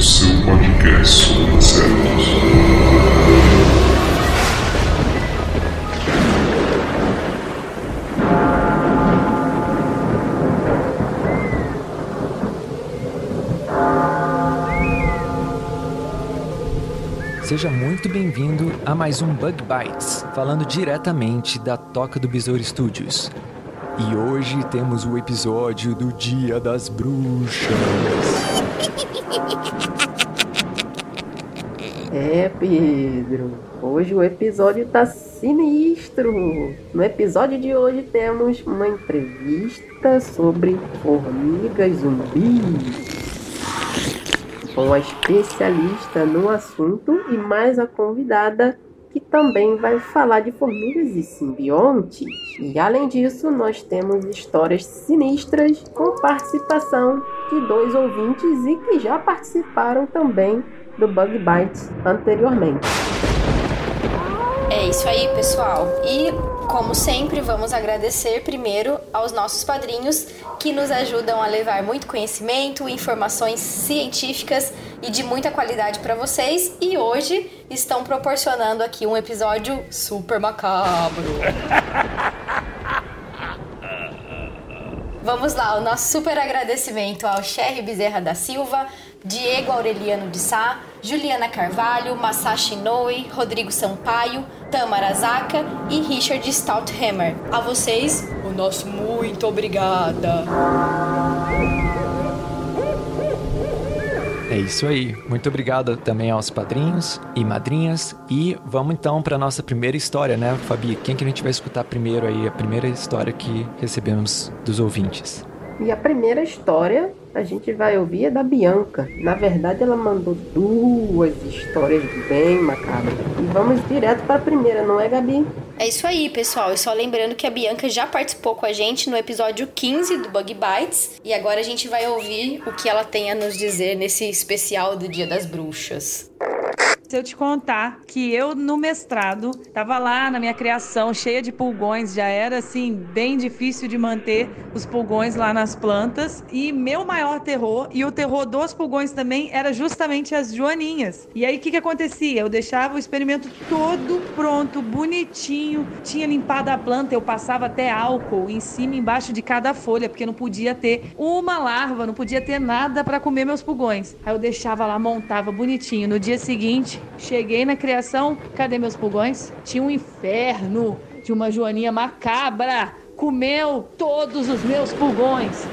seu podcast sobre insetos. Seja muito bem-vindo a mais um Bug Bites, falando diretamente da Toca do Besouro Studios. E hoje temos o episódio do Dia das Bruxas. É, Pedro. Hoje o episódio tá sinistro. No episódio de hoje temos uma entrevista sobre formigas zumbis. Com a especialista no assunto e mais a convidada que também vai falar de formigas e simbiontes. E além disso, nós temos histórias sinistras com participação de dois ouvintes e que já participaram também do Bug Bites anteriormente. É isso aí, pessoal. E, como sempre, vamos agradecer primeiro aos nossos padrinhos que nos ajudam a levar muito conhecimento, informações científicas e de muita qualidade para vocês. E hoje estão proporcionando aqui um episódio super macabro. Vamos lá, o nosso super agradecimento ao Sherry Bezerra da Silva, Diego Aureliano de Sá, Juliana Carvalho, Masashi Inoue, Rodrigo Sampaio, Tamara Zaka e Richard Stouthammer. A vocês, o nosso muito obrigada. É isso aí. Muito obrigado também aos padrinhos e madrinhas. E vamos então para nossa primeira história, né, Fabi? Quem que a gente vai escutar primeiro aí? A primeira história que recebemos dos ouvintes. E a primeira história a gente vai ouvir é da Bianca. Na verdade, ela mandou duas histórias bem macabras. E vamos direto para a primeira, não é, Gabi? É isso aí, pessoal. E só lembrando que a Bianca já participou com a gente no episódio 15 do Bug Bites. E agora a gente vai ouvir o que ela tem a nos dizer nesse especial do Dia das Bruxas. Se eu te contar que eu no mestrado tava lá na minha criação cheia de pulgões, já era assim bem difícil de manter os pulgões lá nas plantas e meu maior terror e o terror dos pulgões também era justamente as joaninhas. E aí o que que acontecia? Eu deixava o experimento todo pronto, bonitinho, tinha limpado a planta, eu passava até álcool em cima e embaixo de cada folha, porque não podia ter uma larva, não podia ter nada para comer meus pulgões. Aí eu deixava lá, montava bonitinho. No dia seguinte, cheguei na criação, cadê meus pulgões? Tinha um inferno de uma joaninha macabra. Comeu todos os meus pulgões.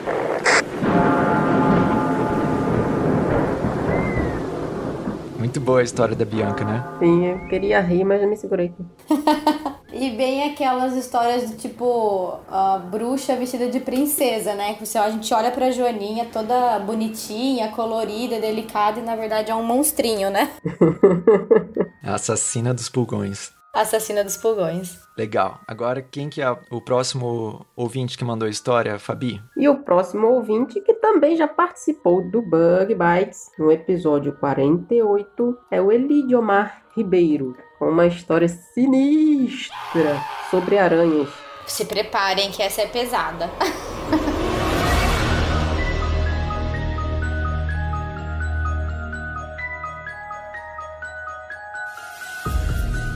Muito boa a história da Bianca, né? Sim, eu queria rir, mas eu me segurei. E bem aquelas histórias do tipo a bruxa vestida de princesa, né? Que você, a gente olha pra Joaninha toda bonitinha, colorida, delicada e na verdade é um monstrinho, né? A assassina dos pulgões. Assassina dos pulgões. Legal. Agora, quem que é o próximo ouvinte que mandou a história, Fabi? E o próximo ouvinte, que também já participou do Bug Bites no episódio 48, é o Elidiomar Ribeiro, com uma história sinistra sobre aranhas. Se preparem que essa é pesada.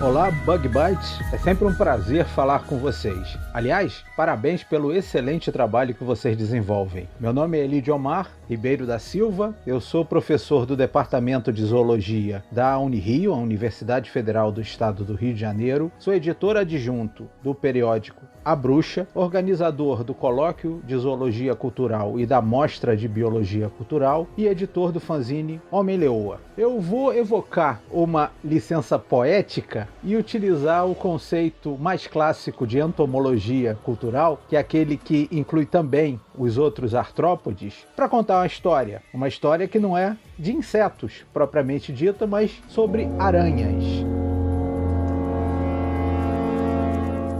Olá, Bug Bites. É sempre um prazer falar com vocês. Aliás, parabéns pelo excelente trabalho que vocês desenvolvem. Meu nome é Elidio Omar Ribeiro da Silva. Eu sou professor do Departamento de Zoologia da Unirio, a Universidade Federal do Estado do Rio de Janeiro. Sou editor adjunto do periódico A Bruxa, organizador do Colóquio de Zoologia Cultural e da Mostra de Biologia Cultural e editor do fanzine Homem Leoa. Eu vou evocar uma licença poética e utilizar o conceito mais clássico de entomologia cultural, que é aquele que inclui também os outros artrópodes, para contar uma história. Uma história que não é de insetos propriamente dita, mas sobre aranhas.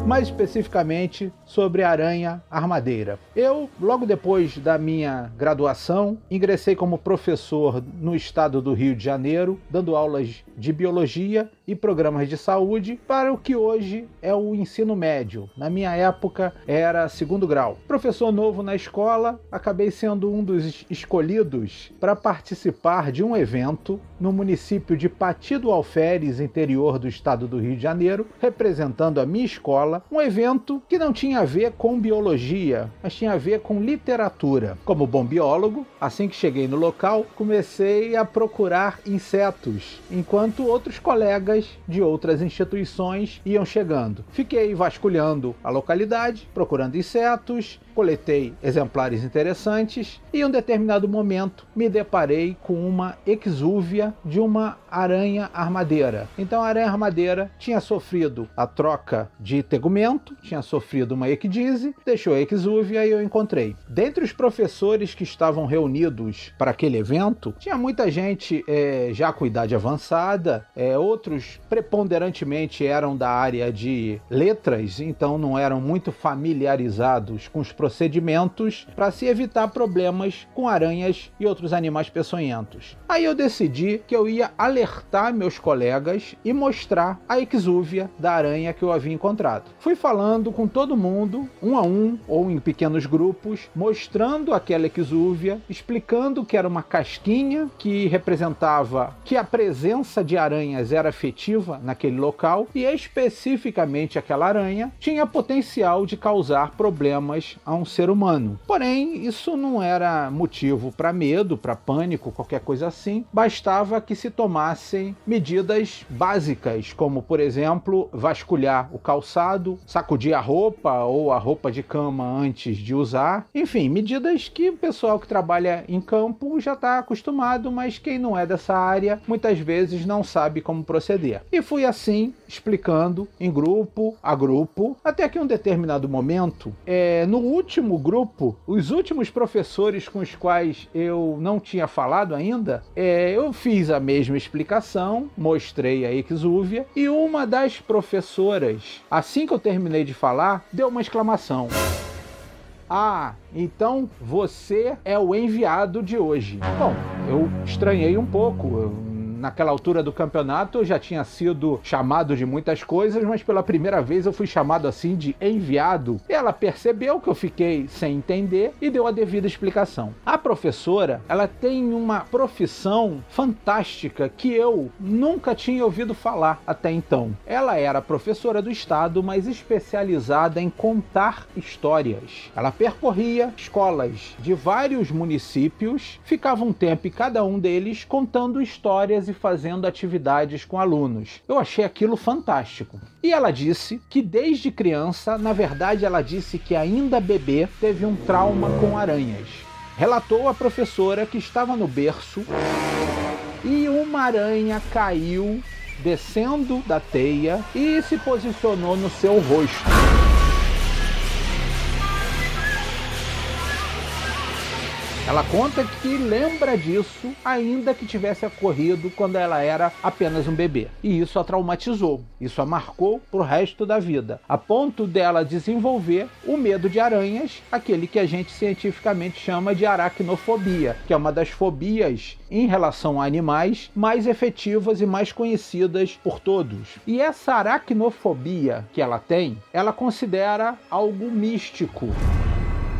Mais especificamente sobre aranha armadeira. Eu, logo depois da minha graduação, ingressei como professor no estado do Rio de Janeiro, dando aulas de biologia e programas de saúde para o que hoje é o ensino médio. Na minha época era segundo grau. Professor novo na escola, acabei sendo um dos escolhidos para participar de um evento no município de Pati do Alferes, interior do estado do Rio de Janeiro, representando a minha escola, um evento que não tinha a ver com biologia, mas tinha a ver com literatura. Como bom biólogo, assim que cheguei no local, comecei a procurar insetos, enquanto outros colegas de outras instituições iam chegando. Fiquei vasculhando a localidade, procurando insetos, coletei exemplares interessantes e em um determinado momento me deparei com uma exúvia de uma aranha armadeira. Então a aranha armadeira tinha sofrido a troca de tegumento, tinha sofrido uma ecdise, deixou a exúvia e eu encontrei. Dentre os professores que estavam reunidos para aquele evento, tinha muita gente é, já com idade avançada, é, outros preponderantemente eram da área de letras, então não eram muito familiarizados com os procedimentos para se evitar problemas com aranhas e outros animais peçonhentos. Aí eu decidi que eu ia alertar meus colegas e mostrar a exúvia da aranha que eu havia encontrado. Fui falando com todo mundo, um a um ou em pequenos grupos, mostrando aquela exúvia, explicando que era uma casquinha que representava que a presença de aranhas era efetiva naquele local e especificamente aquela aranha tinha potencial de causar problemas a um ser humano. Porém, isso não era motivo para medo, para pânico, qualquer coisa assim. Bastava que se tomassem medidas básicas, como por exemplo, vasculhar o calçado, sacudir a roupa ou a roupa de cama antes de usar. Enfim, medidas que o pessoal que trabalha em campo já está acostumado, mas quem não é dessa área muitas vezes não sabe como proceder. E fui assim explicando em grupo a grupo, até que um determinado momento, é, no último grupo, os últimos professores com os quais eu não tinha falado ainda, é, eu fiz a mesma explicação, mostrei a exúvia e uma das professoras, assim que eu terminei de falar, deu uma exclamação. Ah, então você é o enviado de hoje. Bom, eu estranhei um pouco. Eu naquela altura do campeonato eu já tinha sido chamado de muitas coisas, mas pela primeira vez eu fui chamado assim de enviado. Ela percebeu que eu fiquei sem entender e deu a devida explicação. A professora, ela tem uma profissão fantástica que eu nunca tinha ouvido falar até então. Ela era professora do estado, mas especializada em contar histórias. Ela percorria escolas de vários municípios, ficava um tempo em cada um deles contando histórias e fazendo atividades com alunos. Eu achei aquilo fantástico. E ela disse que desde criança, na verdade, ela disse que ainda bebê teve um trauma com aranhas. Relatou a professora que estava no berço e uma aranha caiu descendo da teia e se posicionou no seu rosto. Ela conta que lembra disso, ainda que tivesse ocorrido quando ela era apenas um bebê. E isso a traumatizou, isso a marcou pro resto da vida, a ponto dela desenvolver o medo de aranhas, aquele que a gente cientificamente chama de aracnofobia, que é uma das fobias em relação a animais mais efetivas e mais conhecidas por todos. E essa aracnofobia que ela tem, ela considera algo místico.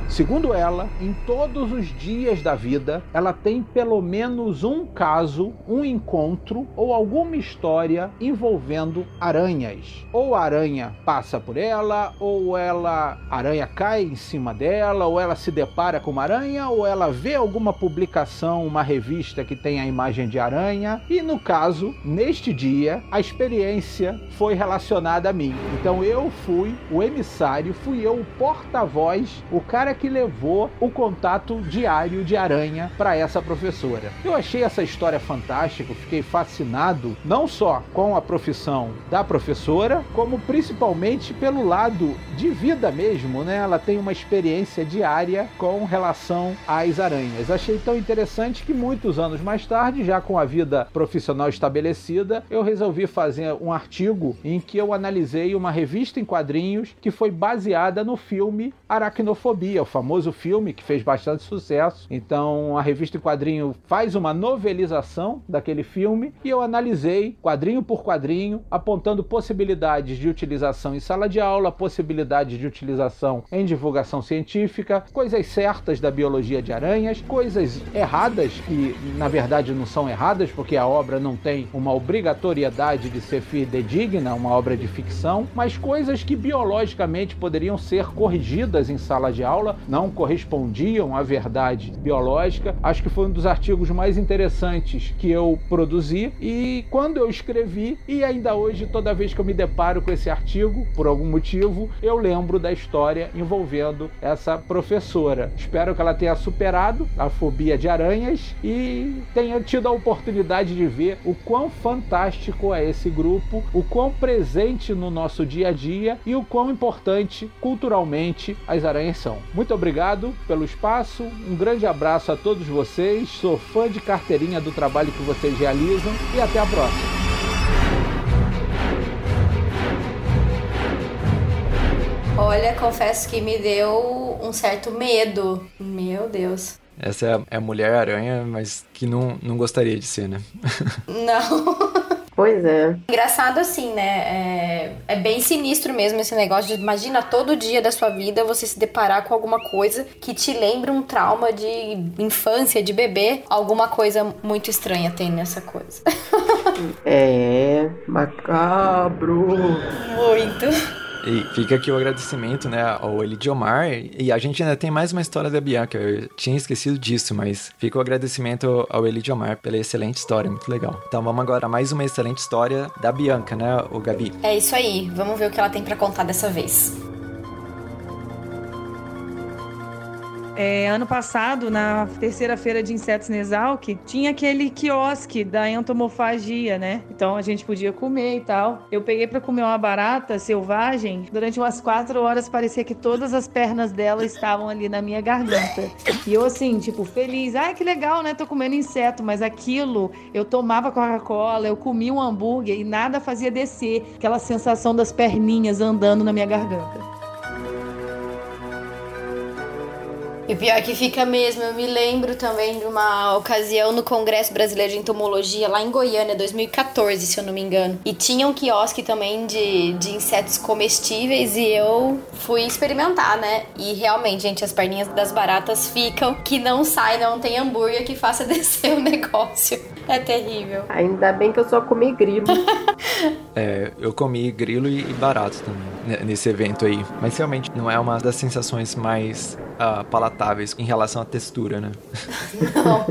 Segundo ela, em todos os dias da vida, ela tem pelo menos um caso, um encontro ou alguma história envolvendo aranhas. Ou a aranha passa por ela, ou ela a aranha cai em cima dela, ou ela se depara com uma aranha, ou ela vê alguma publicação, uma revista que tem a imagem de aranha. E no caso, neste dia, a experiência foi relacionada a mim. Então eu fui o emissário, fui eu o porta-voz, o cara que levou o contato diário de aranha para essa professora. Eu achei essa história fantástica, fiquei fascinado não só com a profissão da professora, como principalmente pelo lado de vida mesmo, né? Ela tem uma experiência diária com relação às aranhas. Achei tão interessante que muitos anos mais tarde, já com a vida profissional estabelecida, eu resolvi fazer um artigo em que eu analisei uma revista em quadrinhos que foi baseada no filme Aracnofobia, famoso filme que fez bastante sucesso. Então, a revista em quadrinho faz uma novelização daquele filme e eu analisei quadrinho por quadrinho, apontando possibilidades de utilização em sala de aula, possibilidades de utilização em divulgação científica, coisas certas da biologia de aranhas, coisas erradas que na verdade não são erradas porque a obra não tem uma obrigatoriedade de ser fidedigna, uma obra de ficção, mas coisas que biologicamente poderiam ser corrigidas em sala de aula, não correspondiam à verdade biológica. Acho que foi um dos artigos mais interessantes que eu produzi e quando eu escrevi e ainda hoje toda vez que eu me deparo com esse artigo, por algum motivo, eu lembro da história envolvendo essa professora. Espero que ela tenha superado a fobia de aranhas e tenha tido a oportunidade de ver o quão fantástico é esse grupo, o quão presente no nosso dia a dia e o quão importante culturalmente as aranhas são. Muito obrigado pelo espaço, um grande abraço a todos vocês, sou fã de carteirinha do trabalho que vocês realizam e até a próxima. Olha, confesso que me deu um certo medo. Meu Deus. Essa é a, é a Mulher-Aranha, mas que não, não gostaria de ser, né? Não. Pois é. Engraçado assim, né? É, é, bem sinistro mesmo esse negócio de imagina todo dia da sua vida você se deparar com alguma coisa que te lembra um trauma de infância, de bebê. Alguma coisa muito estranha tem nessa coisa. é, macabro. Muito. E fica aqui o agradecimento, né, ao Elidiomar. E a gente ainda tem mais uma história da Bianca. Eu tinha esquecido disso, mas fica o agradecimento ao Elidiomar pela excelente história, muito legal. Então vamos agora a mais uma excelente história da Bianca, né, o Gabi? É isso aí. Vamos ver o que ela tem para contar dessa vez. É, ano passado, na terceira feira de insetos Nesalc, tinha aquele quiosque da entomofagia, né? Então a gente podia comer e tal. Eu peguei para comer uma barata selvagem. Durante umas quatro horas parecia que todas as pernas dela estavam ali na minha garganta. E eu assim, tipo, feliz. Ai, que legal, né? Tô comendo inseto. Mas aquilo, eu tomava Coca-Cola, eu comia um hambúrguer e nada fazia descer aquela sensação das perninhas andando na minha garganta. E pior que fica mesmo, eu me lembro também de uma ocasião no Congresso Brasileiro de Entomologia, lá em Goiânia, 2014, se eu não me engano. E tinha um quiosque também de, de insetos comestíveis e eu fui experimentar, né? E realmente, gente, as perninhas das baratas ficam que não sai, não tem hambúrguer que faça descer o negócio. É terrível. Ainda bem que eu só comi grilo. é, eu comi grilo e, e barato também nesse evento aí. Mas realmente não é uma das sensações mais uh, palatáveis em relação à textura, né? Não.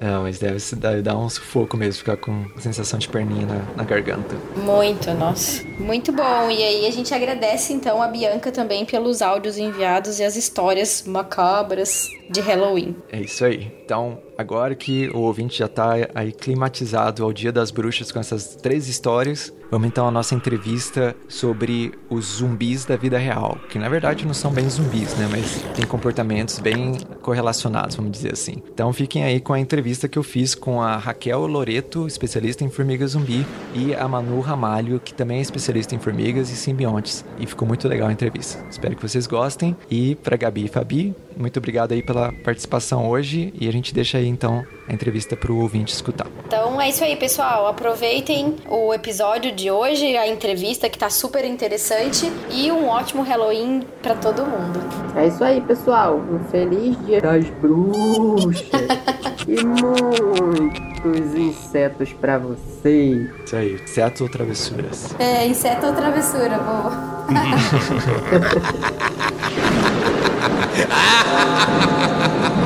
Não, mas deve, deve dar um sufoco mesmo, ficar com sensação de perninha na, na, garganta. Muito, nossa. Muito bom. E aí a gente agradece então a Bianca também pelos áudios enviados e as histórias macabras de Halloween. É isso aí. Então, agora que o ouvinte já está aí climatizado ao Dia das Bruxas com essas três histórias, vamos então à nossa entrevista sobre os zumbis da vida real, que na verdade não são bem zumbis, né, mas têm comportamentos bem correlacionados, vamos dizer assim. Então, fiquem aí com a entrevista que eu fiz com a Raquel Loreto, especialista em formigas zumbi, e a Manu Ramalho, que também é especialista em formigas e simbiontes. E ficou muito legal a entrevista. Espero que vocês gostem. E para Gabi e Fabi, muito obrigado aí pela participação hoje e a gente deixa aí então a entrevista para o ouvinte escutar. Então é isso aí, pessoal. Aproveitem o episódio de hoje, a entrevista que tá super interessante e um ótimo Halloween para todo mundo. É isso aí, pessoal. Um feliz dia das bruxas e muitos insetos para vocês. Isso aí, inseto ou travessuras? É, inseto ou travessura, boa.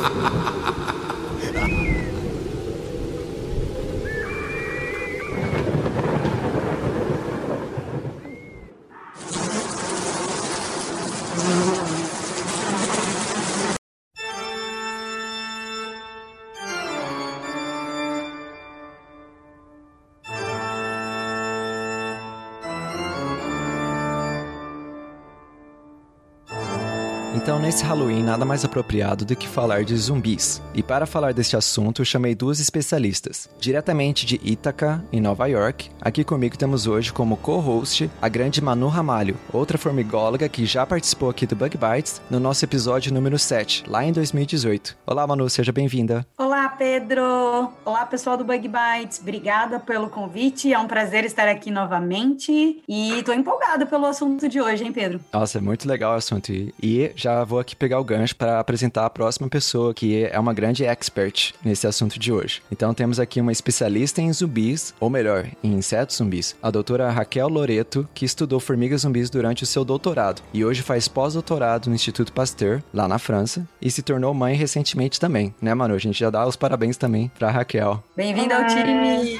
Então, nesse Halloween, nada mais apropriado do que falar de zumbis. E para falar deste assunto, chamei duas especialistas. Diretamente de Ítaca, em Nova York, aqui comigo temos hoje como co-host a grande Manu Ramalho, outra formigóloga que já participou aqui do Bug Bites no nosso episódio número 7, lá em 2018. Olá, Manu, seja bem-vinda. Olá, Pedro. Olá, pessoal do Bug Bites. Obrigada pelo convite. É um prazer estar aqui novamente e tô empolgada pelo assunto de hoje, hein, Pedro? Nossa, é muito legal o assunto. E já vou aqui pegar o gancho para apresentar a próxima pessoa que é uma grande expert nesse assunto de hoje. Então temos aqui uma especialista em zumbis, ou melhor, em insetos zumbis, a doutora Raquel Loreto, que estudou formigas zumbis durante o seu doutorado e hoje faz pós-doutorado no Instituto Pasteur, lá na França, e se tornou mãe recentemente também, né, Manu? A gente já dá os parabéns também para Raquel. Bem-vinda ao time!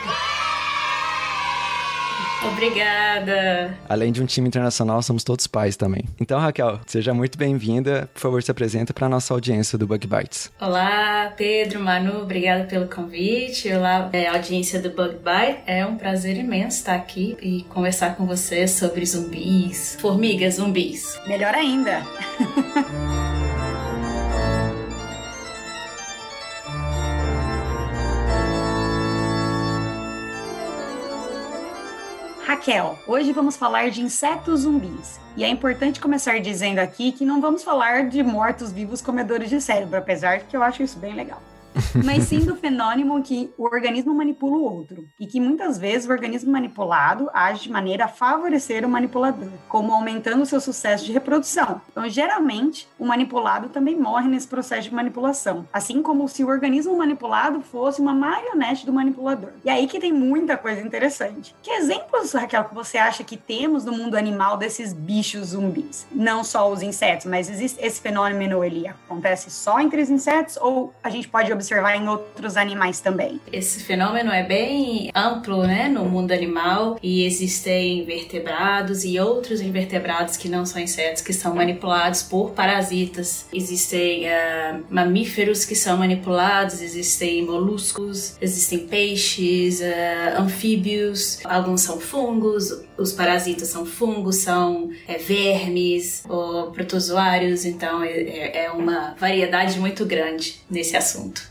Obrigada. Além de um time internacional, somos todos pais também. Então, Raquel, seja muito bem-vinda. Por favor, se apresenta para a nossa audiência do Bug Bites. Olá, Pedro, Manu, obrigada pelo convite. Olá, é, audiência do Bug Bite. É um prazer imenso estar aqui e conversar com você sobre zumbis, formigas zumbis. Melhor ainda. Raquel, hoje vamos falar de insetos zumbis. E é importante começar dizendo aqui que não vamos falar de mortos-vivos comedores de cérebro, apesar de que eu acho isso bem legal. mas sim do fenômeno que o organismo manipula o outro e que muitas vezes o organismo manipulado age de maneira a favorecer o manipulador, como aumentando seu sucesso de reprodução. Então, geralmente, o manipulado também morre nesse processo de manipulação, assim como se o organismo manipulado fosse uma marionete do manipulador. E aí que tem muita coisa interessante. Que exemplos, Raquel, que você acha que temos no mundo animal desses bichos zumbis? Não só os insetos, mas existe esse fenômeno ele acontece só entre os insetos ou a gente pode observar em outros animais também. Esse fenômeno é bem amplo, né, no mundo animal e existem invertebrados e outros invertebrados que não são insetos que são manipulados por parasitas. Existem uh, mamíferos que são manipulados, existem moluscos, existem peixes, uh, anfíbios, alguns são fungos, os parasitas são fungos, são é, vermes ou protozoários, então é, é uma variedade muito grande nesse assunto.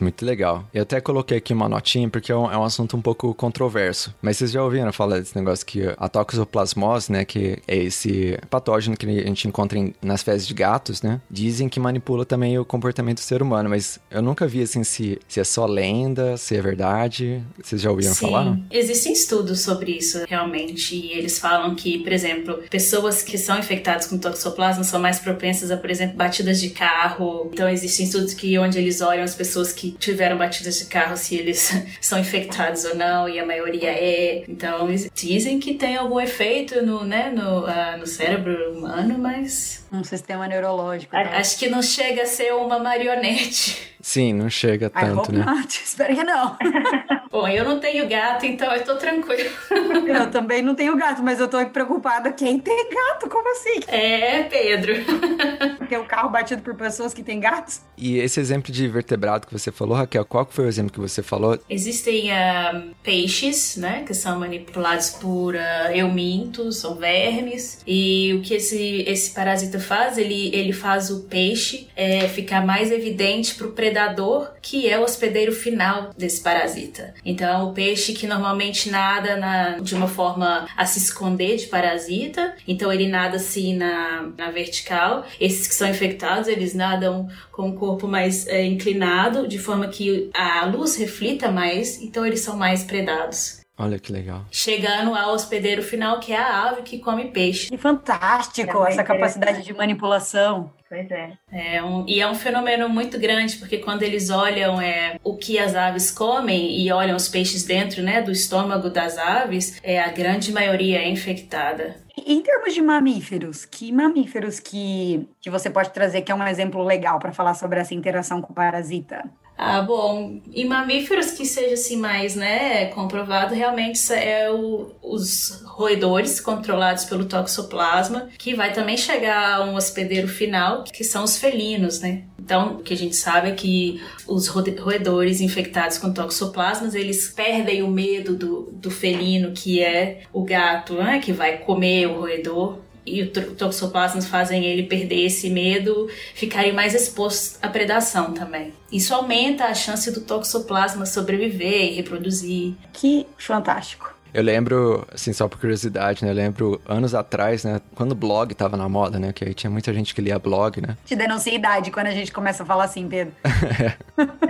Muito legal. Eu até coloquei aqui uma notinha porque é um, é um, assunto um pouco controverso. Mas vocês já ouviram falar desse negócio que a toxoplasmose, né, que é esse patógeno que a gente encontra em, nas fezes de gatos, né, dizem que manipula também o comportamento do ser humano, mas eu nunca vi assim se, se é só lenda, se é verdade. Vocês já ouviram Sim, falar? Existem estudos sobre isso realmente e eles falam que, por exemplo, pessoas que são infectadas com toxoplasma são mais propensas a, por exemplo, batidas de carro. Então existem estudos que onde eles olham as pessoas que tiveram batidas de carro se eles são infectados ou não, e a maioria é. Então, dizem que tem algum efeito no, né, no, uh, no cérebro humano, mas. Um sistema neurológico. Tá? Acho que não chega a ser uma marionete. Sim, não chega tanto, né? Not. Espero que não. Bom, eu não tenho gato, então eu tô tranquilo. Eu também não tenho gato, mas eu tô preocupada. Quem tem gato? Como assim? É, Pedro. Tem o um carro batido por pessoas que têm gatos? E esse exemplo de vertebrado que você falou, Raquel, qual foi o exemplo que você falou? Existem uh, peixes, né, que são manipulados por uh, eumintos, são vermes. E o que esse, esse parasita faz? Ele, ele faz o peixe é, ficar mais evidente pro predador predador, que é o hospedeiro final desse parasita. Então, o peixe que normalmente nada na, de uma forma a se esconder de parasita, então ele nada assim na, na vertical. Esses que são infectados, eles nadam com o corpo mais é, inclinado, de forma que a luz reflita mais, então eles são mais predados. Olha que legal. Chegando ao hospedeiro final, que é a ave que come peixe. Que fantástico é essa capacidade de manipulação. Pois é. é um, e é um fenômeno muito grande, porque quando eles olham é, o que as aves comem e olham os peixes dentro né, do estômago das aves, é, a grande maioria é infectada. Em termos de mamíferos, que mamíferos que, que você pode trazer que é um exemplo legal para falar sobre essa interação com o parasita? Ah, bom, em mamíferos que seja assim mais, né, comprovado, realmente é o, os roedores controlados pelo toxoplasma, que vai também chegar a um hospedeiro final, que são os felinos, né? Então, o que a gente sabe é que os roedores infectados com toxoplasmas, eles perdem o medo do, do felino, que é o gato, né, que vai comer o roedor e o toxoplasmas fazem ele perder esse medo, ficarem mais expostos à predação também. Isso aumenta a chance do toxoplasma sobreviver e reproduzir. Que fantástico. Eu lembro, assim, só por curiosidade, né? Eu lembro anos atrás, né? Quando o blog tava na moda, né? Que aí tinha muita gente que lia blog, né? Te denuncia a idade quando a gente começa a falar assim, Pedro.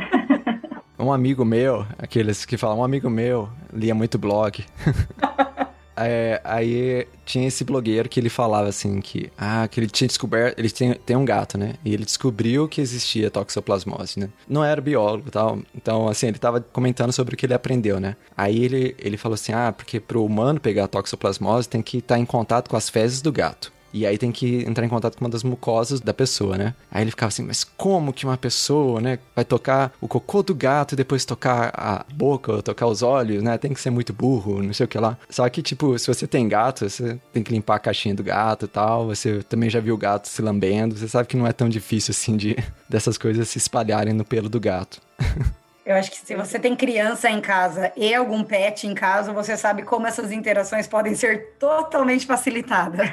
um amigo meu, aqueles que falam, um amigo meu lia muito blog. É, aí tinha esse blogueiro que ele falava assim que, ah, que ele tinha descoberto, ele tem, tem um gato, né? E ele descobriu que existia toxoplasmose, né? Não era biólogo tal, então assim, ele tava comentando sobre o que ele aprendeu, né? Aí ele, ele falou assim, ah, porque pro humano pegar toxoplasmose tem que estar tá em contato com as fezes do gato. E aí tem que entrar em contato com uma das mucosas da pessoa, né? Aí ele ficava assim, mas como que uma pessoa, né, vai tocar o cocô do gato e depois tocar a boca ou tocar os olhos, né? Tem que ser muito burro, não sei o que lá. Só que, tipo, se você tem gato, você tem que limpar a caixinha do gato e tal. Você também já viu o gato se lambendo. Você sabe que não é tão difícil assim de dessas coisas se espalharem no pelo do gato. Eu acho que se você tem criança em casa e algum pet em casa, você sabe como essas interações podem ser totalmente facilitadas.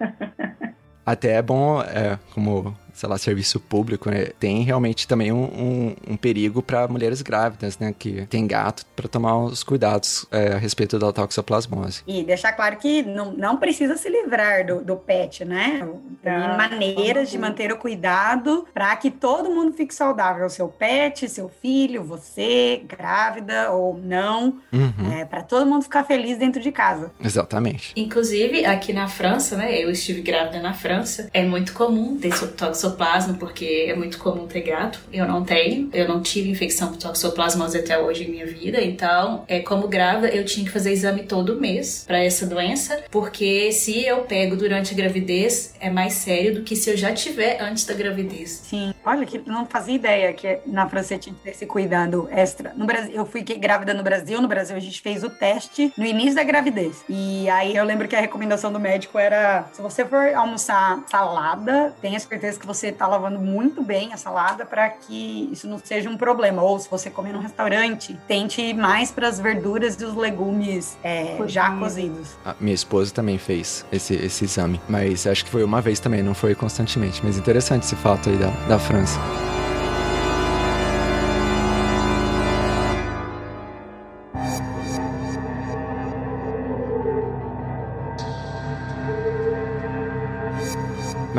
Até é bom, é, como sei lá, serviço público, né? Tem realmente também um, um, um perigo para mulheres grávidas, né? Que tem gato para tomar os cuidados é, a respeito da toxoplasmose. E deixar claro que não, não precisa se livrar do, do pet, né? Tem ah, maneiras de manter o cuidado para que todo mundo fique saudável. Seu pet, seu filho, você, grávida ou não. Uhum. É, para todo mundo ficar feliz dentro de casa. Exatamente. Inclusive, aqui na França, né? Eu estive grávida na França. É muito comum ter toxoplasmose toxoplasma, porque é muito comum ter gato. Eu não tenho. Eu não tive infecção por toxoplasmose até hoje em minha vida. Então, é, como grávida, eu tinha que fazer exame todo mês para essa doença, porque se eu pego durante a gravidez, é mais sério do que se eu já tiver antes da gravidez. Sim. Olha, que não fazia ideia que na França tinha que ter esse cuidado extra. No Brasil, eu fui grávida no Brasil. No Brasil, a gente fez o teste no início da gravidez. E aí eu lembro que a recomendação do médico era: se você for almoçar salada, tenha certeza que você está lavando muito bem a salada para que isso não seja um problema. Ou se você comer num restaurante, tente ir mais para as verduras e os legumes é, já cozidos. A minha esposa também fez esse, esse exame, mas acho que foi uma vez também, não foi constantemente. Mas interessante esse fato aí da, da França.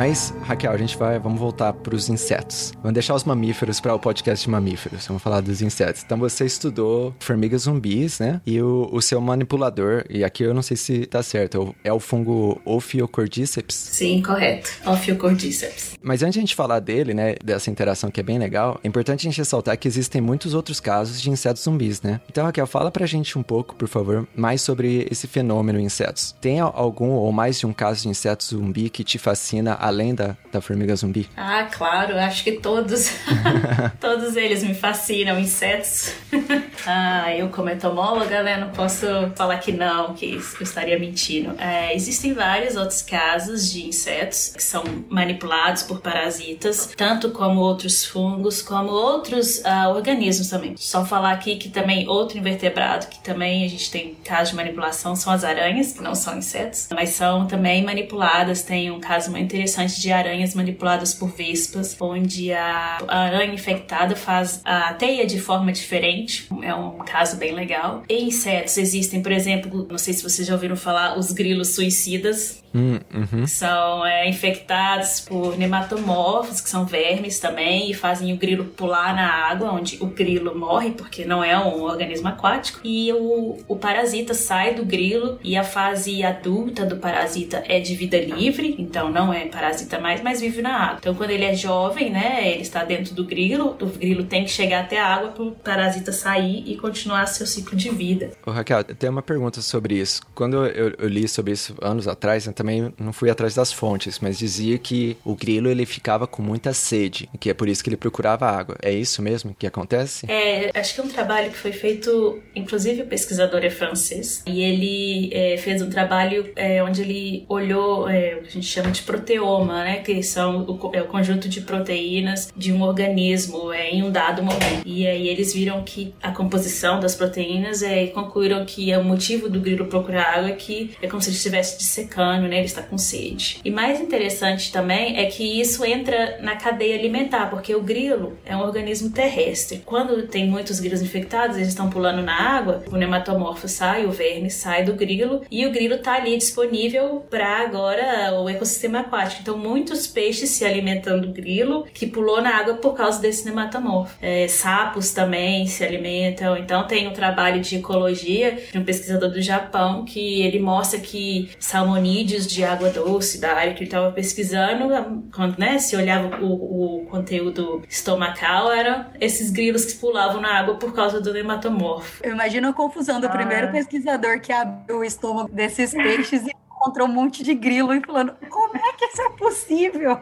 Mas, Raquel, a gente vai, vamos voltar para os insetos. Vamos deixar os mamíferos para o podcast de mamíferos. Vamos falar dos insetos. Então, você estudou formigas zumbis, né? E o, o seu manipulador, e aqui eu não sei se tá certo, é o fungo Ophiocordyceps? Sim, correto. Ophiocordyceps. Mas antes de a gente falar dele, né, dessa interação que é bem legal, é importante a gente ressaltar que existem muitos outros casos de insetos zumbis, né? Então, Raquel, fala pra gente um pouco, por favor, mais sobre esse fenômeno insetos. Tem algum ou mais de um caso de inseto zumbi que te fascina além da, da formiga zumbi? Ah, claro, acho que todos. todos eles me fascinam, insetos. ah, eu como entomóloga, né, não posso falar que não, que eu estaria mentindo. É, existem vários outros casos de insetos que são manipulados por parasitas, tanto como outros fungos, como outros uh, organismos também. Só falar aqui que também outro invertebrado que também a gente tem caso de manipulação são as aranhas, que não são insetos, mas são também manipuladas. Tem um caso muito interessante de aranhas manipuladas por vespas, onde a aranha infectada faz a teia de forma diferente. É um caso bem legal. E insetos existem, por exemplo, não sei se vocês já ouviram falar, os grilos suicidas. Hum, uhum. São é, infectados por nematomorfos, que são vermes também, e fazem o grilo pular na água, onde o grilo morre, porque não é um organismo aquático. E o, o parasita sai do grilo, e a fase adulta do parasita é de vida livre, então não é parasita mais, mas vive na água. Então, quando ele é jovem, né, ele está dentro do grilo, o grilo tem que chegar até a água para o parasita sair e continuar seu ciclo de vida. Ô, Raquel, eu tenho uma pergunta sobre isso. Quando eu, eu li sobre isso anos atrás, então também não fui atrás das fontes, mas dizia que o grilo ele ficava com muita sede, que é por isso que ele procurava água. É isso mesmo que acontece? É, acho que é um trabalho que foi feito, inclusive o pesquisador é francês, e ele é, fez um trabalho é, onde ele olhou é, o que a gente chama de proteoma né? Que são o, é o conjunto de proteínas de um organismo é, em um dado momento. E aí eles viram que a composição das proteínas é, e concluíram que é o motivo do grilo procurar água é que é como se ele estivesse dissecando, né? Ele está com sede. E mais interessante também é que isso entra na cadeia alimentar, porque o grilo é um organismo terrestre. Quando tem muitos grilos infectados, eles estão pulando na água, o nematomorfo sai, o verme sai do grilo e o grilo está ali disponível para agora o ecossistema aquático. Então, muitos peixes se alimentando do grilo que pulou na água por causa desse nematomorfo. É, sapos também se alimentam. Então, tem um trabalho de ecologia de um pesquisador do Japão que ele mostra que salmonídeos de água doce da área que ele estava pesquisando, quando né, se olhava o, o conteúdo estomacal, eram esses grilos que pulavam na água por causa do nematomorfo. Eu imagino a confusão do ah. primeiro pesquisador que abriu o estômago desses peixes e encontrou um monte de grilo e falando: como é que isso é possível?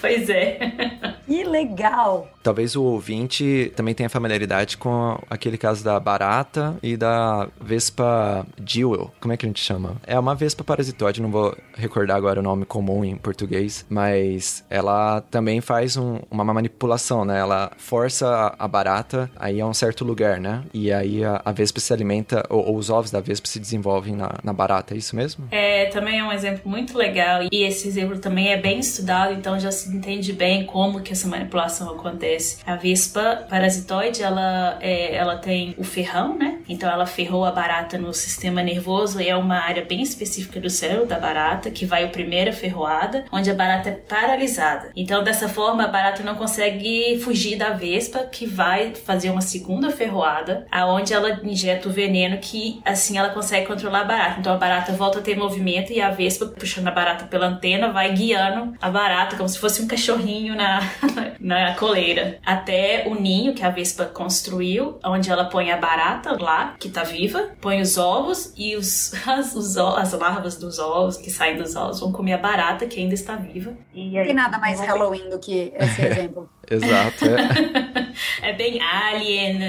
Pois é. Que legal. Talvez o ouvinte também tenha familiaridade com aquele caso da barata e da vespa jewel. Como é que a gente chama? É uma vespa parasitóide, não vou recordar agora o nome comum em português, mas ela também faz um, uma manipulação, né? Ela força a barata aí a um certo lugar, né? E aí a, a vespa se alimenta, ou, ou, os ovos da vespa se desenvolvem na, na barata, é isso mesmo? É, também é um exemplo muito legal e esse exemplo também é bem estudado, então já se entende bem como que essa manipulação acontece. A vespa parasitoide, ela, é, ela tem o ferrão, né? Então ela ferrou a barata no sistema nervoso e é uma área bem específica do cérebro da barata, que vai a primeira ferroada, onde a barata é paralisada. Então dessa forma a barata não consegue fugir da vespa, que vai fazer uma segunda ferroada, aonde ela injeta o veneno que assim ela consegue controlar a barata. Então a barata volta a ter movimento e a vespa puxando a barata pela antena vai guiando a barata como se fosse um cachorrinho na, na coleira até o ninho que a vespa construiu, onde ela põe a barata lá, que tá viva, põe os ovos e os, as, os, as larvas dos ovos que saem dos ovos vão comer a barata que ainda está viva. E aí, Tem nada mais Halloween do que esse exemplo. Exato. É. é bem alien.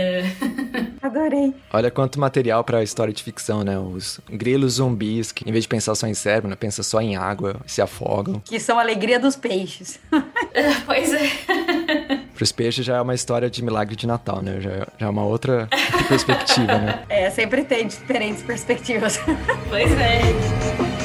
Adorei. Olha quanto material para história de ficção, né? Os grilos zumbis que, em vez de pensar só em cérebro, né, pensa só em água, se afogam. Que são a alegria dos peixes. pois é. Para os peixes já é uma história de milagre de Natal, né? Já, já é uma outra perspectiva, né? É, sempre tem diferentes perspectivas. Pois é.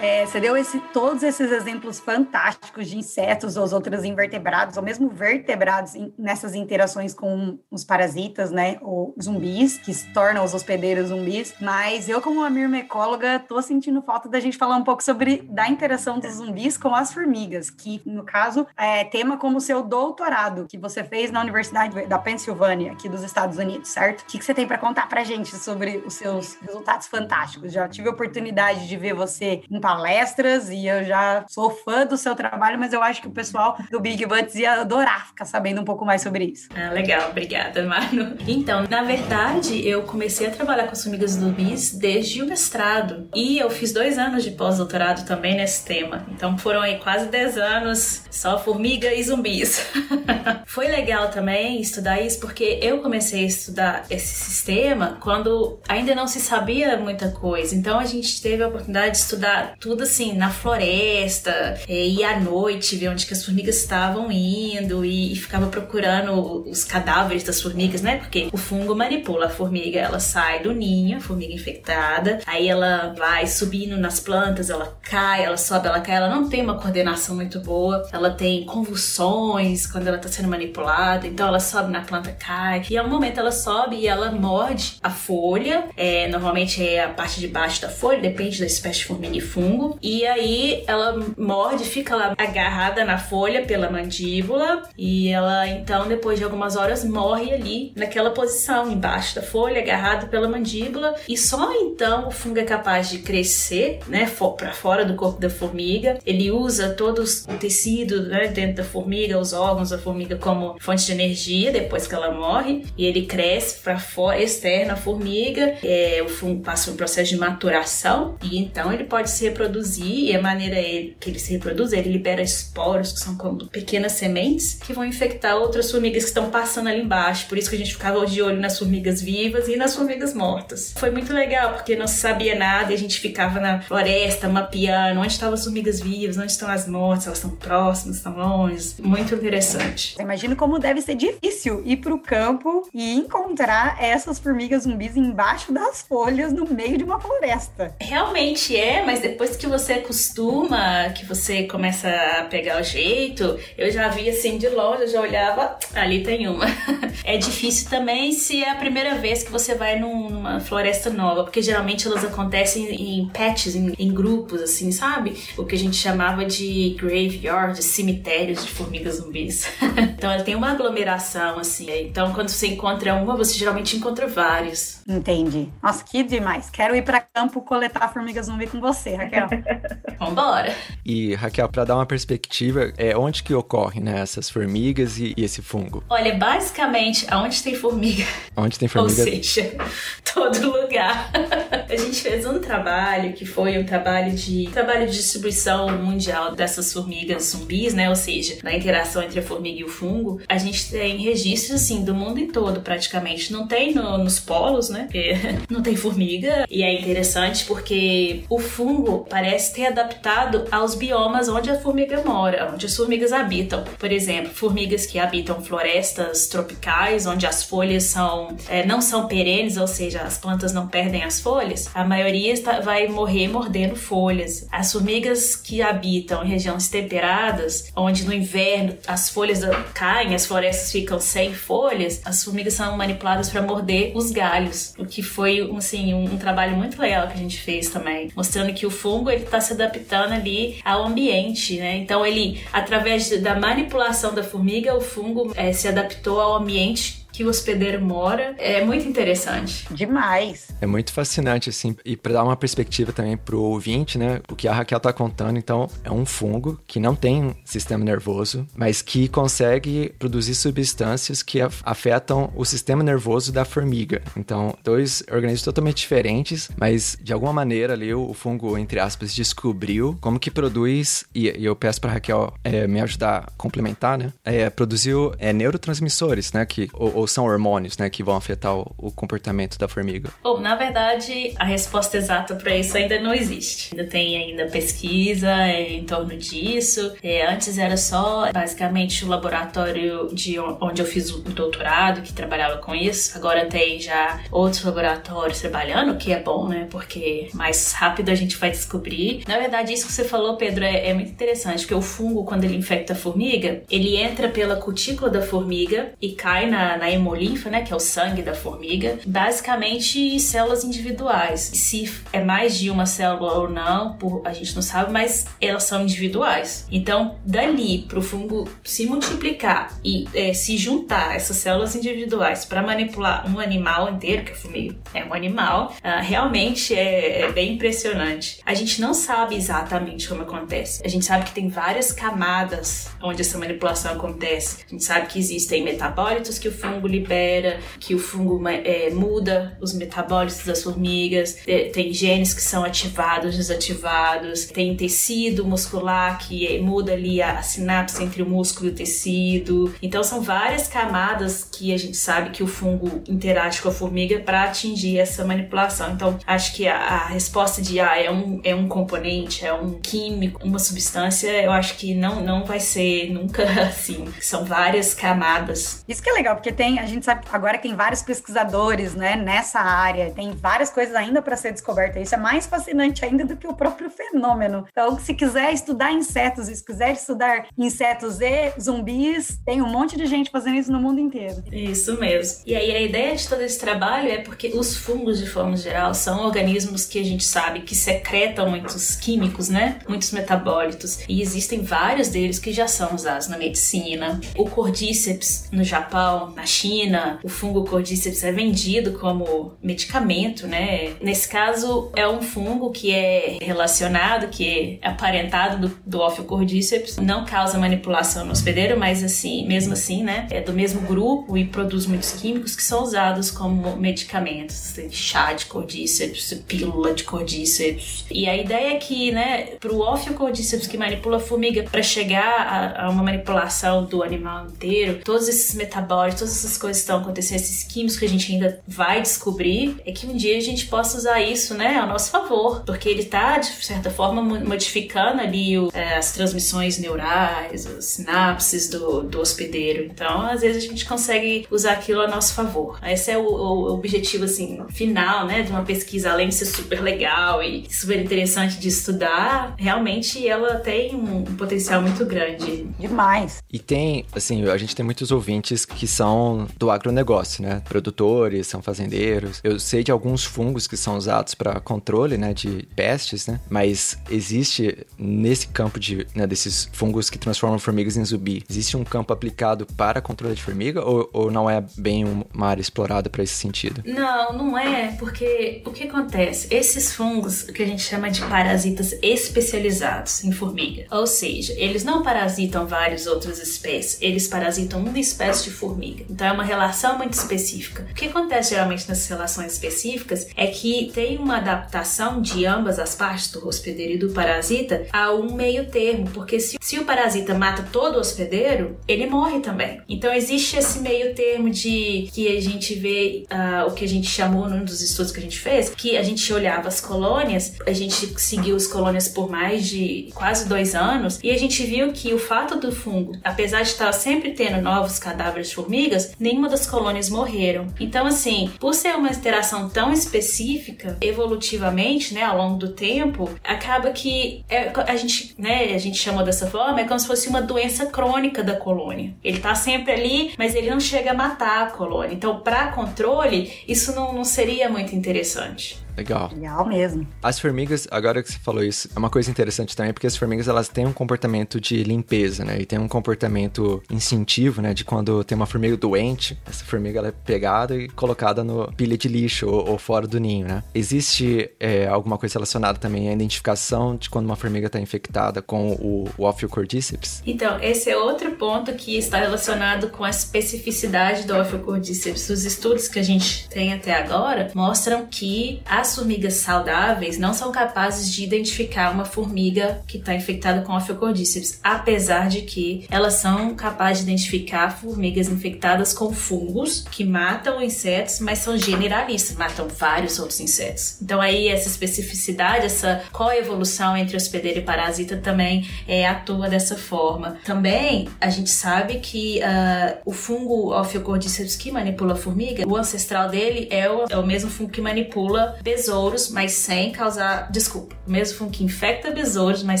É, você deu esse, todos esses exemplos fantásticos de insetos ou outros invertebrados, ou mesmo vertebrados in, nessas interações com os parasitas, né? Ou zumbis, que se tornam os hospedeiros zumbis. Mas eu, como uma mirmecóloga, tô sentindo falta da gente falar um pouco sobre da interação dos zumbis com as formigas, que, no caso, é tema como seu doutorado, que você fez na Universidade da Pensilvânia, aqui dos Estados Unidos, certo? O que, que você tem para contar pra gente sobre os seus resultados fantásticos? Já tive a oportunidade de ver você em palestras e eu já sou fã do seu trabalho, mas eu acho que o pessoal do Big Butts ia adorar ficar sabendo um pouco mais sobre isso. Ah, legal, obrigada, Manu. Então, na verdade, eu comecei a trabalhar com as formigas do bis desde o mestrado e eu fiz dois anos de pós-doutorado também nesse tema. Então, foram aí quase 10 anos só formiga e zumbis. Foi legal também estudar isso porque eu comecei a estudar esse sistema quando ainda não se sabia muita coisa. Então, a gente teve a oportunidade de estudar tudo assim na floresta, é, ir à noite, ver onde que as formigas estavam indo e, e ficava procurando os cadáveres das formigas, né? Porque o fungo manipula a formiga, ela sai do ninho, a formiga infectada, aí ela vai subindo nas plantas, ela cai, ela sobe, ela cai, ela não tem uma coordenação muito boa, ela tem convulsões quando ela tá sendo manipulada, então ela sobe na planta, cai, e a um momento ela sobe e ela morde a folha, é, normalmente é a parte de baixo da folha, depende da espécie de formiga e fungo. E aí ela morde, fica lá agarrada na folha pela mandíbula. E ela, então, depois de algumas horas, morre ali naquela posição, embaixo da folha, agarrada pela mandíbula. E só então o fungo é capaz de crescer, né, para fora do corpo da formiga. Ele usa todos o tecido né, dentro da formiga, os órgãos da formiga como fonte de energia depois que ela morre. E ele cresce para fora, externo à formiga. É, o fungo passa um processo de maturação. E Então ele pode se reproduzir e a maneira que ele se reproduz, ele libera esporos, que são como pequenas sementes, que vão infectar outras formigas que estão passando ali embaixo. Por isso que a gente ficava de olho nas formigas vivas e nas formigas mortas. Foi muito legal, porque não se sabia nada e a gente ficava na floresta mapeando onde estavam as formigas vivas, onde estão as mortas, elas estão próximas, estão longe. Muito interessante. Imagino como deve ser difícil ir pro campo e encontrar essas formigas zumbis embaixo das folhas no meio de uma floresta. Realmente é, mas depois que você acostuma, que você começa a pegar o jeito, eu já vi assim de longe, eu já olhava, ali tem uma. é difícil também se é a primeira vez que você vai num, numa floresta nova, porque geralmente elas acontecem em patches, em, em grupos, assim, sabe? O que a gente chamava de graveyard, cemitérios de formigas zumbis. então ela tem uma aglomeração, assim. Então quando você encontra uma, você geralmente encontra vários. Entendi. Nossa, que demais. Quero ir para campo coletar formigas zumbi com você, Raquel. Vambora. E, Raquel, para dar uma perspectiva, é onde que ocorrem né, essas formigas e, e, esse fungo? Olha, basicamente, aonde tem formiga. Onde tem formiga? Ou seja, todo lugar. a gente fez um trabalho que foi um trabalho de trabalho de distribuição mundial dessas formigas zumbis, né? Ou seja, na interação entre a formiga e o fungo. A gente tem registros, assim, do mundo em todo, praticamente. Não tem no, nos polos, né? Porque não tem formiga. E é interessante porque o fungo parece ter adaptado aos biomas onde a formiga mora, onde as formigas habitam. Por exemplo, formigas que habitam florestas tropicais, onde as folhas são, é, não são perenes, ou seja, as plantas não perdem as folhas, a maioria está, vai morrer mordendo folhas. As formigas que habitam em regiões temperadas, onde no inverno as folhas caem, as florestas ficam sem folhas, as formigas são manipuladas para morder os galhos, o que foi assim, um, um, trabalho muito legal que a gente fez também, mostrando que o fungo ele está se adaptando ali ao ambiente, né? Então ele, através da manipulação da formiga, o fungo é, se adaptou ao ambiente que o hospedeiro mora. É muito interessante. Demais. É muito fascinante, assim, e para dar uma perspectiva também pro ouvinte, né? O que a Raquel tá contando, então, é um fungo que não tem sistema nervoso, mas que consegue produzir substâncias que afetam o sistema nervoso da formiga. Então, dois organismos totalmente diferentes, mas de alguma maneira ali o fungo, entre aspas, descobriu como que produz, e, e eu peço pra Raquel é, me ajudar a complementar, né? É, produziu é, neurotransmissores, né? Que, ou, ou são hormônios, né, que vão afetar o, o comportamento da formiga? Bom, na verdade, a resposta exata para isso ainda não existe. Ainda tem ainda pesquisa em torno disso. É, antes era só basicamente o laboratório de onde eu fiz o doutorado que trabalhava com isso. Agora tem já outros laboratórios trabalhando, o que é bom, né? Porque mais rápido a gente vai descobrir. Na verdade, isso que você falou, Pedro, é, é muito interessante, porque o fungo, quando ele infecta a formiga, ele entra pela cutícula da formiga e cai na, na hemolinfa, né, que é o sangue da formiga, basicamente células individuais. Se é mais de uma célula ou não, por, a gente não sabe, mas elas são individuais. Então, dali para o fungo se multiplicar e é, se juntar essas células individuais para manipular um animal inteiro, que a formiga é um animal, uh, realmente é, é bem impressionante. A gente não sabe exatamente como acontece. A gente sabe que tem várias camadas onde essa manipulação acontece. A gente sabe que existem metabólitos que o fungo fungo libera, que o fungo é, muda os metabólitos das formigas, é, tem genes que são ativados, desativados, tem tecido muscular que é, muda ali a, a sinapse entre o músculo e o tecido. Então são várias camadas que a gente sabe que o fungo interage com a formiga para atingir essa manipulação. Então acho que a, a resposta de ah, é um, é um componente, é um químico, uma substância, eu acho que não, não vai ser nunca assim. São várias camadas. Isso que é legal, porque tem a gente sabe agora tem vários pesquisadores, né, nessa área, tem várias coisas ainda para ser descoberta. Isso é mais fascinante ainda do que o próprio fenômeno. Então, se quiser estudar insetos, se quiser estudar insetos e zumbis, tem um monte de gente fazendo isso no mundo inteiro. Isso mesmo. E aí a ideia de todo esse trabalho é porque os fungos, de forma geral, são organismos que a gente sabe que secretam muitos químicos, né? Muitos metabólitos. E existem vários deles que já são usados na medicina. O Cordyceps no Japão, na China, China, o fungo Cordyceps é vendido como medicamento, né? Nesse caso, é um fungo que é relacionado, que é aparentado do, do Ophiocordyceps, não causa manipulação no hospedeiro, mas assim, mesmo assim, né? É do mesmo grupo e produz muitos químicos que são usados como medicamentos. Tem chá de Cordyceps, pílula de Cordyceps. E a ideia é que, né, pro Ophiocordyceps que manipula a formiga para chegar a, a uma manipulação do animal inteiro, todos esses metabólicos, todas essas coisas que estão acontecendo, esses químicos que a gente ainda vai descobrir, é que um dia a gente possa usar isso, né, a nosso favor, porque ele tá, de certa forma, modificando ali o, é, as transmissões neurais, as sinapses do, do hospedeiro. Então, às vezes a gente consegue usar aquilo a nosso favor. Esse é o, o objetivo, assim, final, né, de uma pesquisa, além de ser super legal e super interessante de estudar, realmente ela tem um, um potencial muito grande. Demais. E tem, assim, a gente tem muitos ouvintes que são do agronegócio, né? Produtores, são fazendeiros. Eu sei de alguns fungos que são usados para controle, né, de pestes, né? Mas existe nesse campo de, né, desses fungos que transformam formigas em zumbi, existe um campo aplicado para controle de formiga ou, ou não é bem uma área explorada para esse sentido? Não, não é, porque o que acontece? Esses fungos que a gente chama de parasitas especializados em formiga, ou seja, eles não parasitam várias outras espécies, eles parasitam uma espécie de formiga. Então é uma relação muito específica. O que acontece geralmente nessas relações específicas é que tem uma adaptação de ambas as partes, do hospedeiro e do parasita, a um meio termo, porque se, se o parasita mata todo o hospedeiro, ele morre também. Então existe esse meio termo de que a gente vê uh, o que a gente chamou num dos estudos que a gente fez, que a gente olhava as colônias, a gente seguiu as colônias por mais de quase dois anos e a gente viu que o fato do fungo, apesar de estar sempre tendo novos cadáveres de formigas, nenhuma das colônias morreram. Então, assim, por ser uma interação tão específica, evolutivamente, né, ao longo do tempo, acaba que é, a gente, né, a gente chama dessa forma, é como se fosse uma doença crônica da colônia. Ele tá sempre ali, mas ele não chega a matar a colônia. Então, para controle, isso não, não seria muito interessante. Legal. Legal mesmo. As formigas, agora que você falou isso, é uma coisa interessante também, porque as formigas elas têm um comportamento de limpeza, né? E tem um comportamento instintivo, né? De quando tem uma formiga doente, essa formiga ela é pegada e colocada no pilha de lixo ou, ou fora do ninho, né? Existe é, alguma coisa relacionada também à identificação de quando uma formiga está infectada com o, o Ophiocordyceps? Então, esse é outro ponto que está relacionado com a especificidade do Ophiocordyceps. Os estudos que a gente tem até agora mostram que a as formigas saudáveis não são capazes de identificar uma formiga que está infectada com Ophiocordyceps, apesar de que elas são capazes de identificar formigas infectadas com fungos que matam insetos, mas são generalistas, matam vários outros insetos. Então aí essa especificidade, essa coevolução entre hospedeiro e parasita também é, atua dessa forma. Também a gente sabe que uh, o fungo Ophiocordyceps que manipula a formiga, o ancestral dele é o, é o mesmo fungo que manipula besouros, mas sem causar. Desculpa, o mesmo fungo que infecta besouros, mas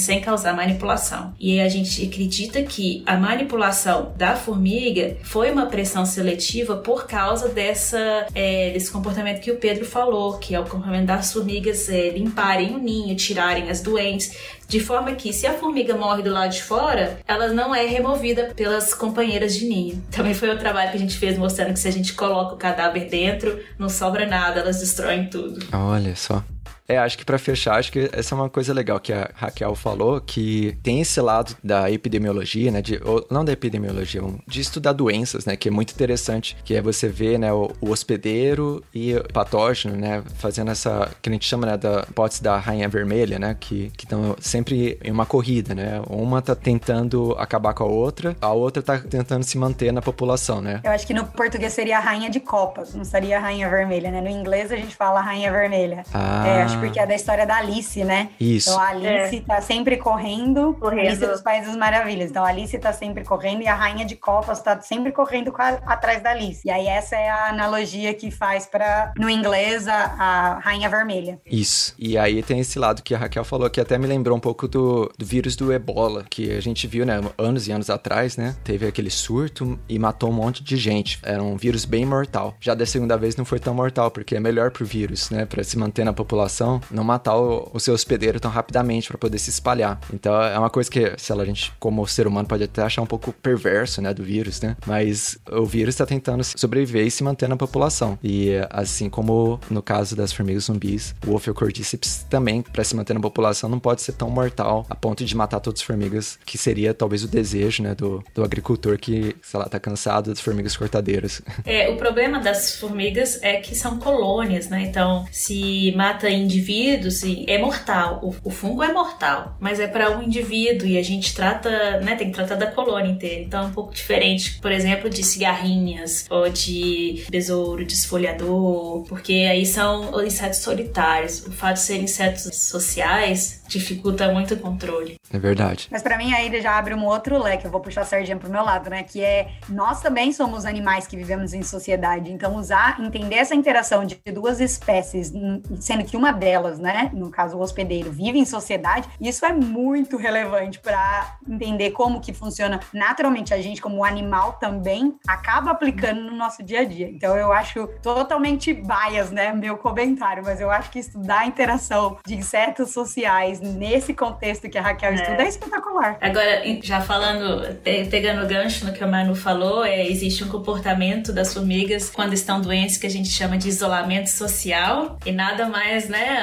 sem causar manipulação. E a gente acredita que a manipulação da formiga foi uma pressão seletiva por causa dessa, é, desse comportamento que o Pedro falou, que é o comportamento das formigas é, limparem o ninho, tirarem as doentes, de forma que se a formiga morre do lado de fora, ela não é removida pelas companheiras de ninho. Também foi o trabalho que a gente fez mostrando que se a gente coloca o cadáver dentro, não sobra nada, elas destroem tudo. Olha só. É, acho que para fechar, acho que essa é uma coisa legal que a Raquel falou, que tem esse lado da epidemiologia, né, de, ou, não da epidemiologia, de estudar doenças, né, que é muito interessante, que é você ver, né, o, o hospedeiro e o patógeno, né, fazendo essa, que a gente chama, né, da hipótese da rainha vermelha, né, que estão sempre em uma corrida, né, uma tá tentando acabar com a outra, a outra tá tentando se manter na população, né. Eu acho que no português seria a rainha de copas, não seria a rainha vermelha, né, no inglês a gente fala rainha vermelha. Ah. É, acho porque é da história da Alice, né? Isso. Então a Alice é. tá sempre correndo, correndo. Alice dos Países Maravilhas. Então a Alice tá sempre correndo e a Rainha de Copas tá sempre correndo a, atrás da Alice. E aí essa é a analogia que faz para no inglês a, a, Rainha Vermelha. Isso. E aí tem esse lado que a Raquel falou que até me lembrou um pouco do, do vírus do Ebola, que a gente viu, né, anos e anos atrás, né? Teve aquele surto e matou um monte de gente. Era um vírus bem mortal. Já da segunda vez não foi tão mortal, porque é melhor pro vírus, né, para se manter na população população, não matar o, o seu hospedeiro tão rapidamente para poder se espalhar. Então é uma coisa que, sei lá, a gente, como ser humano, pode até achar um pouco perverso, né, do vírus, né? Mas o vírus está tentando sobreviver e se manter na população. E assim como no caso das formigas zumbis, o Ophiocordyceps também, para se manter na população, não pode ser tão mortal a ponto de matar todas as formigas, que seria talvez o desejo, né, do, do agricultor que, sei lá, tá cansado das formigas cortadeiras. É, o problema das formigas é que são colônias, né? Então, se mata indivíduos, é mortal. O, o fungo é mortal, mas é para um indivíduo e a gente trata, né? Tem que tratar da colônia inteira. Então, é um pouco diferente, por exemplo, de cigarrinhas ou de besouro desfolhador, porque aí são insetos solitários. O fato de serem insetos sociais dificulta muito o controle. É verdade. Mas para mim aí já abre um outro leque, eu vou puxar a sardinha pro meu lado, né? Que é nós também somos animais que vivemos em sociedade. Então, usar, entender essa interação de duas espécies, sendo que uma delas, né, no caso o hospedeiro, vive em sociedade, isso é muito relevante para entender como que funciona naturalmente a gente como animal também acaba aplicando no nosso dia a dia. Então, eu acho totalmente bias, né, meu comentário, mas eu acho que estudar a interação de insetos sociais nesse contexto que a Raquel é. estuda é espetacular. Agora, já falando, pegando o gancho no que a Manu falou, é, existe um comportamento das formigas quando estão doentes que a gente chama de isolamento social e nada mais, né,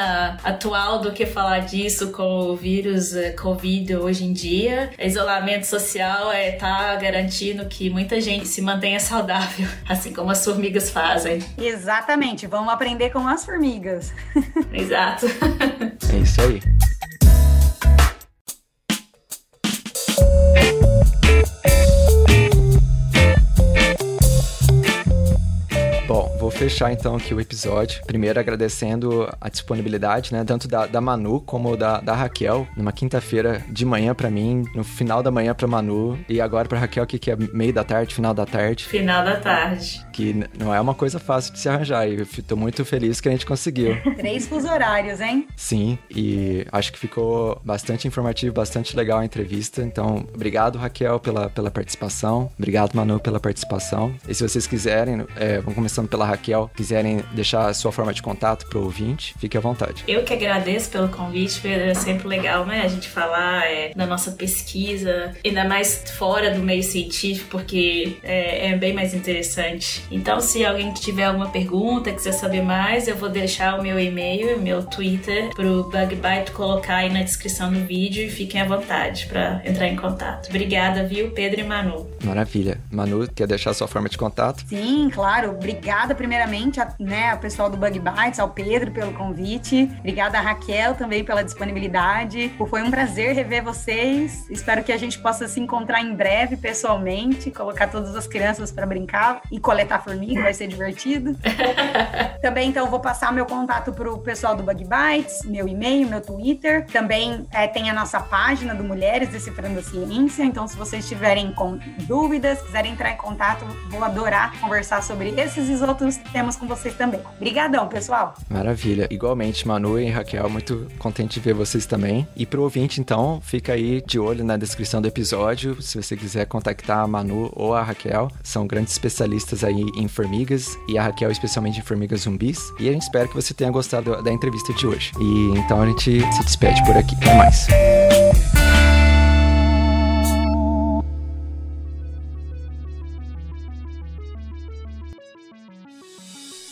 atual do que falar disso com o vírus eh, Covid hoje em dia. Isolamento social é tá garantindo que muita gente se mantenha saudável, assim como as formigas fazem. Exatamente, vamos aprender com as formigas. Exato. É isso aí. Fechar então aqui o episódio. Primeiro agradecendo a disponibilidade, né? Tanto da, da Manu como da, da Raquel. Numa quinta-feira de manhã para mim, no final da manhã pra Manu. E agora pra Raquel, que, que é meio da tarde, final da tarde. Final da tarde. Que não é uma coisa fácil de se arranjar. E eu tô muito feliz que a gente conseguiu. Três fuso horários, hein? Sim, e acho que ficou bastante informativo, bastante legal a entrevista. Então, obrigado, Raquel, pela, pela participação. Obrigado, Manu, pela participação. E se vocês quiserem, é, vamos começando pela Raquel, quiserem deixar a sua forma de contato para o ouvinte, fique à vontade. Eu que agradeço pelo convite, é sempre legal, né? A gente falar é, da nossa pesquisa, ainda mais fora do meio científico, porque é, é, bem mais interessante. Então, se alguém tiver alguma pergunta, quiser saber mais, eu vou deixar o meu e-mail, meu Twitter, pro Bugbyte colocar aí na descrição do vídeo e fiquem à vontade para entrar em contato. Obrigada, viu, Pedro e Manu? Maravilha. Manu, quer deixar a sua forma de contato? Sim, claro. Obrigada, primeiro primeiramente a, né, ao pessoal do Bug Bites, ao Pedro pelo convite. Obrigada a Raquel também pela disponibilidade. Foi um prazer rever vocês. Espero que a gente possa se encontrar em breve pessoalmente, colocar todas as crianças para brincar e coletar formiga, vai ser divertido. também então vou passar meu contato para o pessoal do Bug Bites, meu e-mail, meu Twitter. Também é, tem a nossa página do Mulheres Decifrando a Ciência. Então, se vocês tiverem com dúvidas, quiserem entrar em contato, vou adorar conversar sobre esses e outros temos com vocês também. Obrigadão, pessoal. Maravilha. Igualmente, Manu e Raquel, muito contente de ver vocês também. E pro ouvinte, então, fica aí de olho na descrição do episódio, se você quiser contactar a Manu ou a Raquel. São grandes especialistas aí em formigas e a Raquel especialmente em formigas zumbis. E a gente espera que você tenha gostado da entrevista de hoje. E então a gente se despede por aqui. Até mais.